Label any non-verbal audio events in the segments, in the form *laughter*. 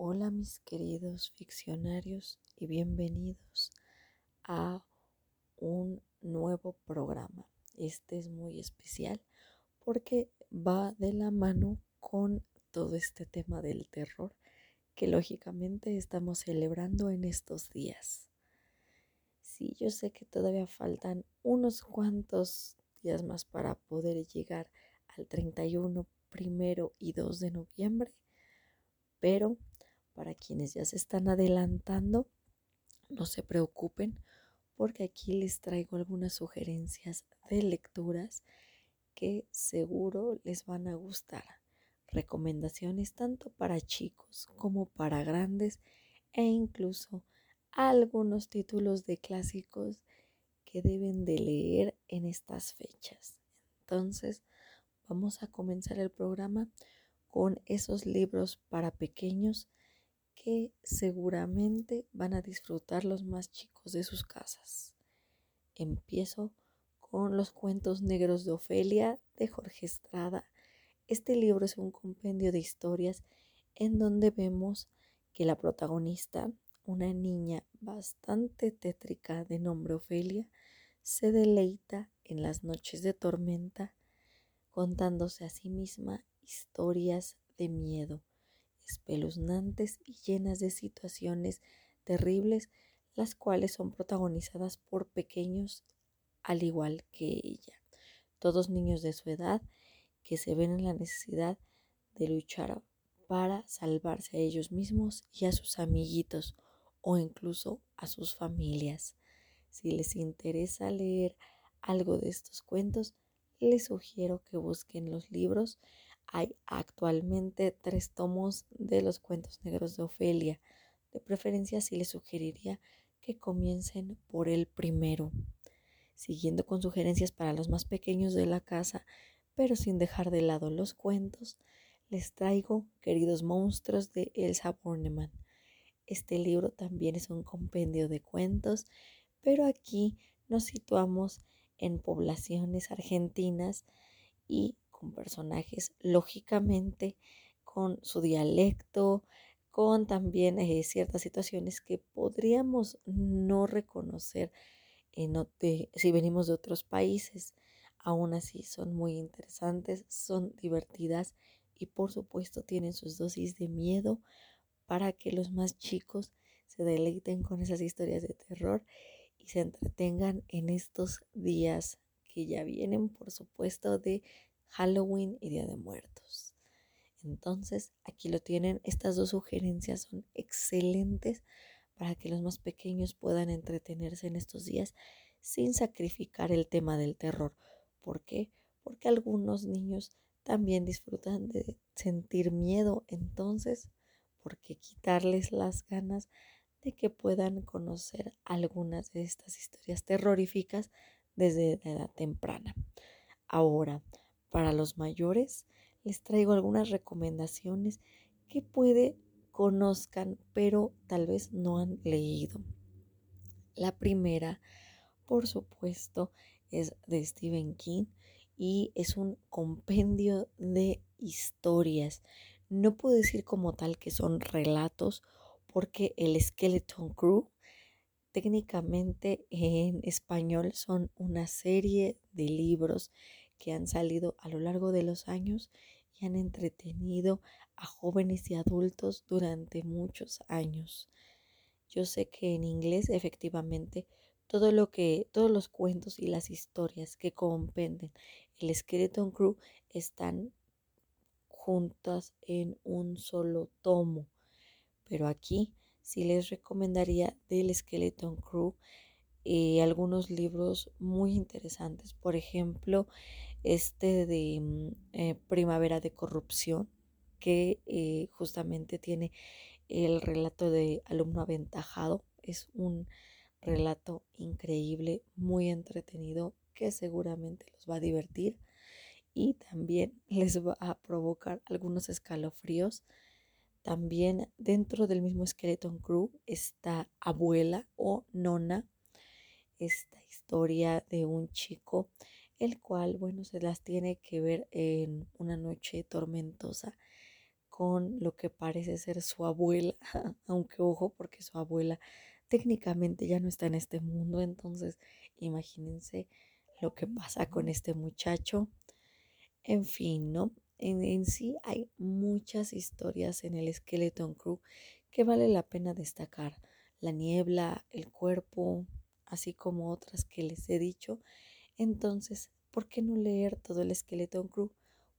Hola mis queridos ficcionarios y bienvenidos a un nuevo programa. Este es muy especial porque va de la mano con todo este tema del terror que lógicamente estamos celebrando en estos días. Sí, yo sé que todavía faltan unos cuantos días más para poder llegar al 31, primero y 2 de noviembre, pero para quienes ya se están adelantando, no se preocupen porque aquí les traigo algunas sugerencias de lecturas que seguro les van a gustar. Recomendaciones tanto para chicos como para grandes e incluso algunos títulos de clásicos que deben de leer en estas fechas. Entonces, vamos a comenzar el programa con esos libros para pequeños que seguramente van a disfrutar los más chicos de sus casas. Empiezo con los cuentos negros de Ofelia de Jorge Estrada. Este libro es un compendio de historias en donde vemos que la protagonista, una niña bastante tétrica de nombre Ofelia, se deleita en las noches de tormenta contándose a sí misma historias de miedo espeluznantes y llenas de situaciones terribles, las cuales son protagonizadas por pequeños al igual que ella. Todos niños de su edad que se ven en la necesidad de luchar para salvarse a ellos mismos y a sus amiguitos o incluso a sus familias. Si les interesa leer algo de estos cuentos, les sugiero que busquen los libros hay actualmente tres tomos de los cuentos negros de Ofelia. De preferencia sí les sugeriría que comiencen por el primero, siguiendo con sugerencias para los más pequeños de la casa, pero sin dejar de lado los cuentos, les traigo Queridos Monstruos de Elsa Bornemann. Este libro también es un compendio de cuentos, pero aquí nos situamos en poblaciones argentinas y con personajes, lógicamente con su dialecto, con también eh, ciertas situaciones que podríamos no reconocer si venimos de otros países. Aún así son muy interesantes, son divertidas y por supuesto tienen sus dosis de miedo para que los más chicos se deleiten con esas historias de terror y se entretengan en estos días que ya vienen, por supuesto, de Halloween y Día de Muertos. Entonces, aquí lo tienen. Estas dos sugerencias son excelentes para que los más pequeños puedan entretenerse en estos días sin sacrificar el tema del terror. ¿Por qué? Porque algunos niños también disfrutan de sentir miedo. Entonces, ¿por qué quitarles las ganas de que puedan conocer algunas de estas historias terroríficas desde la edad temprana? Ahora, para los mayores, les traigo algunas recomendaciones que puede conozcan, pero tal vez no han leído. La primera, por supuesto, es de Stephen King y es un compendio de historias. No puedo decir como tal que son relatos porque el Skeleton Crew técnicamente en español son una serie de libros que han salido a lo largo de los años y han entretenido a jóvenes y adultos durante muchos años. Yo sé que en inglés efectivamente todo lo que todos los cuentos y las historias que compenden el Skeleton Crew están juntas en un solo tomo. Pero aquí sí les recomendaría del Skeleton Crew eh, algunos libros muy interesantes. Por ejemplo, este de mm, eh, Primavera de Corrupción, que eh, justamente tiene el relato de alumno aventajado. Es un relato increíble, muy entretenido, que seguramente los va a divertir y también *laughs* les va a provocar algunos escalofríos. También dentro del mismo Skeleton Crew está Abuela o Nona, esta historia de un chico el cual, bueno, se las tiene que ver en una noche tormentosa con lo que parece ser su abuela, *laughs* aunque ojo, porque su abuela técnicamente ya no está en este mundo, entonces imagínense lo que pasa con este muchacho. En fin, ¿no? En, sí hay muchas historias en el Skeleton Crew que vale la pena destacar. La niebla, el cuerpo, así como otras que les he dicho. Entonces, ¿por qué no leer todo el Skeleton Crew?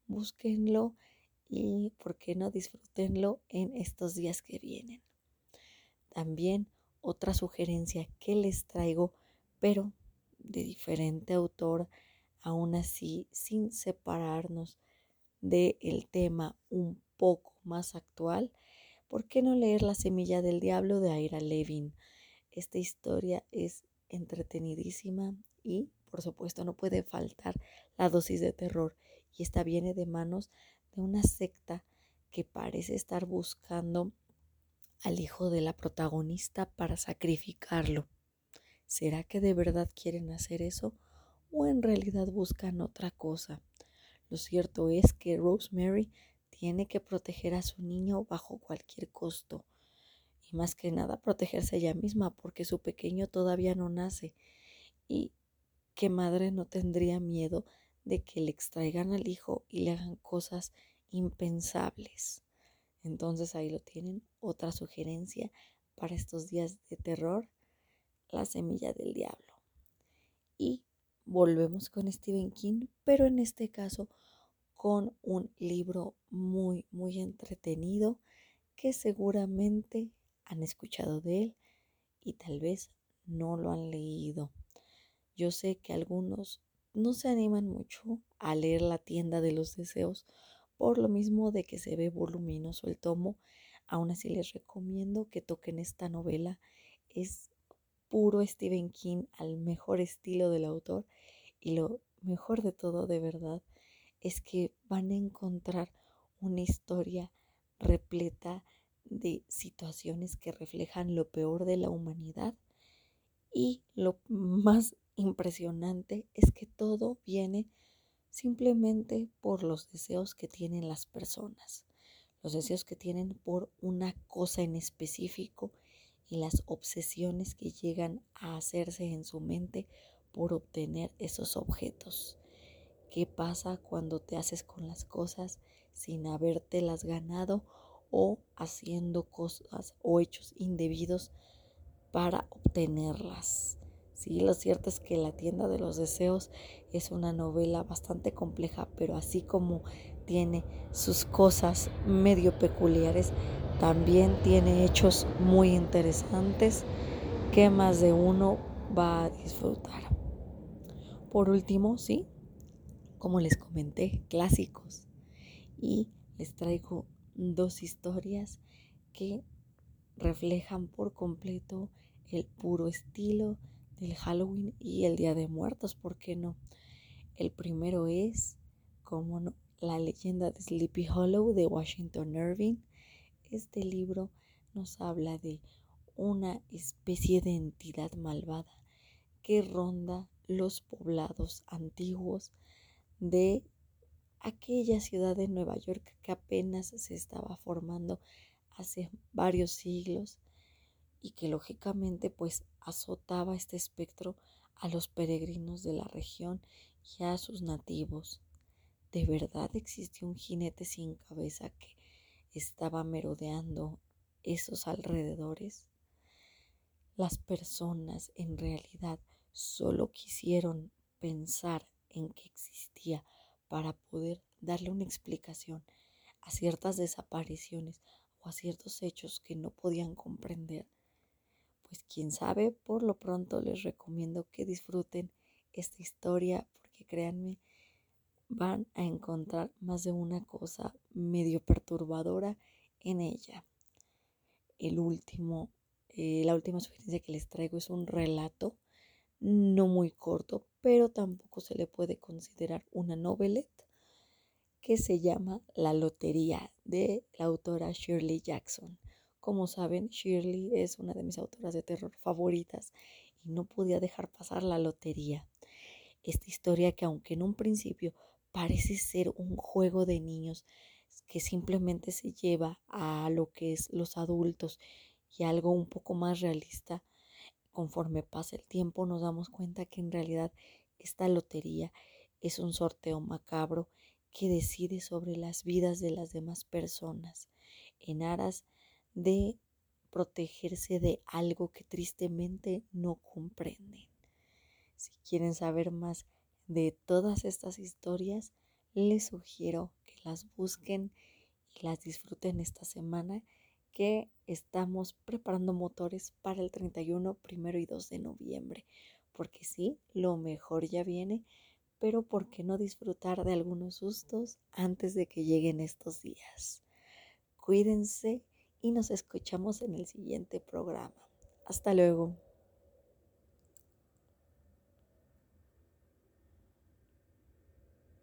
Búsquenlo y, ¿por qué no disfrútenlo en estos días que vienen? También otra sugerencia que les traigo, pero de diferente autor, aún así sin separarnos del tema un poco más actual, ¿por qué no leer La semilla del diablo de Ira Levin? Esta historia es entretenidísima y, por supuesto, no puede faltar la dosis de terror. Y esta viene de manos de una secta que parece estar buscando al hijo de la protagonista para sacrificarlo. ¿Será que de verdad quieren hacer eso o en realidad buscan otra cosa? Lo cierto es que Rosemary tiene que proteger a su niño bajo cualquier costo y más que nada protegerse ella misma porque su pequeño todavía no nace y qué madre no tendría miedo de que le extraigan al hijo y le hagan cosas impensables. Entonces ahí lo tienen, otra sugerencia para estos días de terror, la semilla del diablo. Y volvemos con Stephen King, pero en este caso con un libro muy, muy entretenido que seguramente han escuchado de él y tal vez no lo han leído. Yo sé que algunos no se animan mucho a leer La tienda de los deseos por lo mismo de que se ve voluminoso el tomo. Aún así les recomiendo que toquen esta novela. Es puro Stephen King al mejor estilo del autor y lo mejor de todo de verdad es que van a encontrar una historia repleta de situaciones que reflejan lo peor de la humanidad y lo *laughs* más impresionante es que todo viene simplemente por los deseos que tienen las personas, los deseos que tienen por una cosa en específico y las obsesiones que llegan a hacerse en su mente por obtener esos objetos. ¿Qué pasa cuando te haces con las cosas sin habértelas ganado o haciendo cosas o hechos indebidos para obtenerlas. Sí, lo cierto es que La tienda de los deseos es una novela bastante compleja, pero así como tiene sus cosas medio peculiares, también tiene hechos muy interesantes que más de uno va a disfrutar. Por último, sí, como les comenté, clásicos. Y les traigo dos historias que reflejan por completo el puro estilo del Halloween y el Día de Muertos, ¿por qué no? El primero es, como no, la leyenda de Sleepy Hollow de Washington Irving. Este libro nos habla de una especie de entidad malvada que ronda los poblados antiguos de aquella ciudad de Nueva York que apenas se estaba formando hace varios siglos y que lógicamente pues azotaba este espectro a los peregrinos de la región y a sus nativos. ¿De verdad existió un jinete sin cabeza que estaba merodeando esos alrededores? Las personas en realidad solo quisieron pensar en que existía para poder darle una explicación a ciertas desapariciones o a ciertos hechos que no podían comprender, pues quién sabe, por lo pronto les recomiendo que disfruten esta historia porque créanme, van a encontrar más de una cosa medio perturbadora en ella. El último, eh, la última sugerencia que les traigo es un relato no muy corto, pero tampoco se le puede considerar una novelette, que se llama La Lotería de la autora Shirley Jackson. Como saben, Shirley es una de mis autoras de terror favoritas y no podía dejar pasar la lotería. Esta historia que aunque en un principio parece ser un juego de niños, que simplemente se lleva a lo que es los adultos y algo un poco más realista, conforme pasa el tiempo nos damos cuenta que en realidad esta lotería es un sorteo macabro que decide sobre las vidas de las demás personas en aras de protegerse de algo que tristemente no comprenden. Si quieren saber más de todas estas historias, les sugiero que las busquen y las disfruten esta semana que estamos preparando motores para el 31, primero y 2 de noviembre. Porque sí, lo mejor ya viene, pero ¿por qué no disfrutar de algunos sustos antes de que lleguen estos días? Cuídense y nos escuchamos en el siguiente programa. Hasta luego.